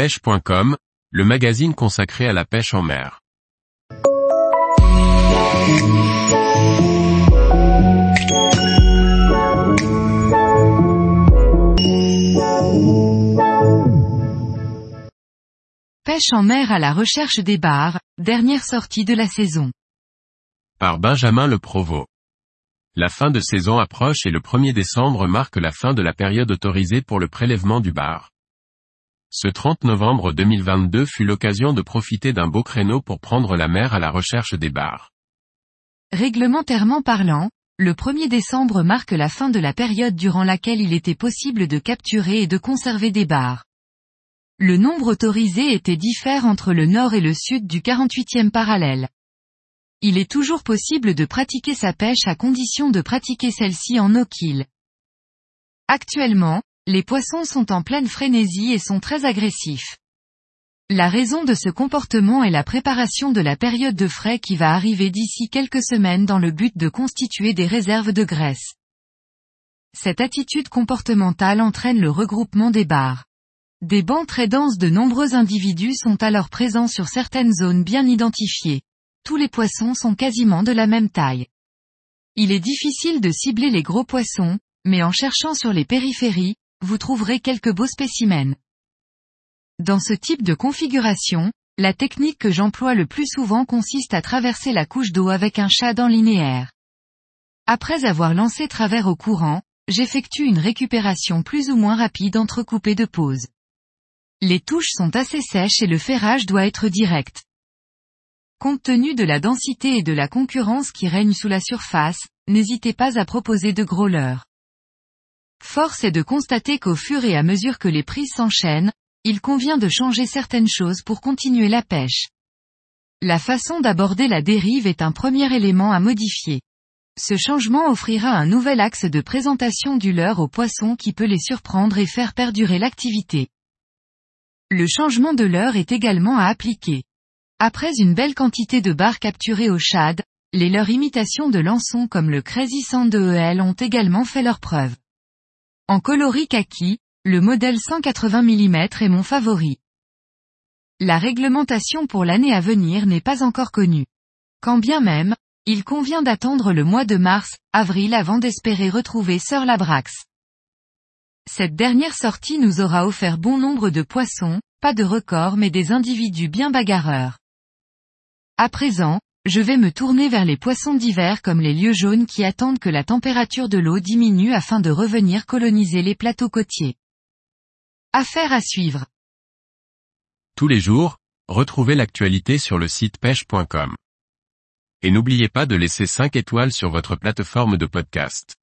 pêche.com, le magazine consacré à la pêche en mer. Pêche en mer à la recherche des bars, dernière sortie de la saison. Par Benjamin Le Provost. La fin de saison approche et le 1er décembre marque la fin de la période autorisée pour le prélèvement du bar. Ce 30 novembre 2022 fut l'occasion de profiter d'un beau créneau pour prendre la mer à la recherche des bars. Réglementairement parlant, le 1er décembre marque la fin de la période durant laquelle il était possible de capturer et de conserver des bars. Le nombre autorisé était diffère entre le nord et le sud du 48e parallèle. Il est toujours possible de pratiquer sa pêche à condition de pratiquer celle-ci en no-kill. Actuellement, les poissons sont en pleine frénésie et sont très agressifs. La raison de ce comportement est la préparation de la période de frais qui va arriver d'ici quelques semaines dans le but de constituer des réserves de graisse. Cette attitude comportementale entraîne le regroupement des barres. Des bancs très denses de nombreux individus sont alors présents sur certaines zones bien identifiées. Tous les poissons sont quasiment de la même taille. Il est difficile de cibler les gros poissons, mais en cherchant sur les périphéries, vous trouverez quelques beaux spécimens. Dans ce type de configuration, la technique que j'emploie le plus souvent consiste à traverser la couche d'eau avec un en linéaire. Après avoir lancé travers au courant, j'effectue une récupération plus ou moins rapide entrecoupée de pauses. Les touches sont assez sèches et le ferrage doit être direct. Compte tenu de la densité et de la concurrence qui règne sous la surface, n'hésitez pas à proposer de gros leurres. Force est de constater qu'au fur et à mesure que les prises s'enchaînent, il convient de changer certaines choses pour continuer la pêche. La façon d'aborder la dérive est un premier élément à modifier. Ce changement offrira un nouvel axe de présentation du leurre aux poissons qui peut les surprendre et faire perdurer l'activité. Le changement de leurre est également à appliquer. Après une belle quantité de barres capturées au shad, les leurs imitations de lançons comme le Crazy Sand EL ont également fait leur preuve. En coloris kaki, le modèle 180 mm est mon favori. La réglementation pour l'année à venir n'est pas encore connue. Quand bien même, il convient d'attendre le mois de mars, avril avant d'espérer retrouver Sir Labrax. Cette dernière sortie nous aura offert bon nombre de poissons, pas de records mais des individus bien bagarreurs. À présent, je vais me tourner vers les poissons d'hiver comme les lieux jaunes qui attendent que la température de l'eau diminue afin de revenir coloniser les plateaux côtiers. Affaire à suivre. Tous les jours, retrouvez l'actualité sur le site pêche.com. Et n'oubliez pas de laisser 5 étoiles sur votre plateforme de podcast.